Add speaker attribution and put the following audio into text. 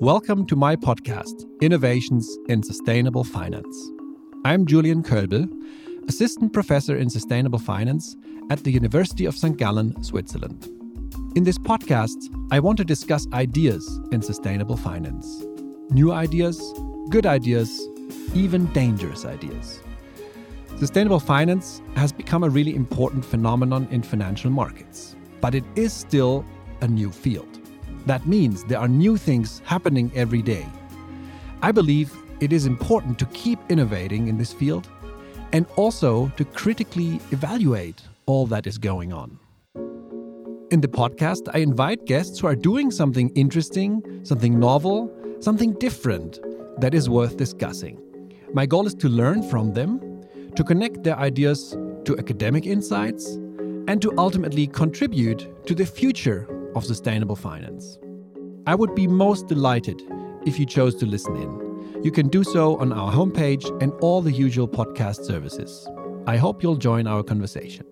Speaker 1: Welcome to my podcast, Innovations in Sustainable Finance. I'm Julian Kölbel, Assistant Professor in Sustainable Finance at the University of St. Gallen, Switzerland. In this podcast, I want to discuss ideas in sustainable finance new ideas, good ideas, even dangerous ideas. Sustainable finance has become a really important phenomenon in financial markets, but it is still a new field. That means there are new things happening every day. I believe it is important to keep innovating in this field and also to critically evaluate all that is going on. In the podcast, I invite guests who are doing something interesting, something novel, something different that is worth discussing. My goal is to learn from them, to connect their ideas to academic insights, and to ultimately contribute to the future of sustainable finance. I would be most delighted if you chose to listen in. You can do so on our homepage and all the usual podcast services. I hope you'll join our conversation.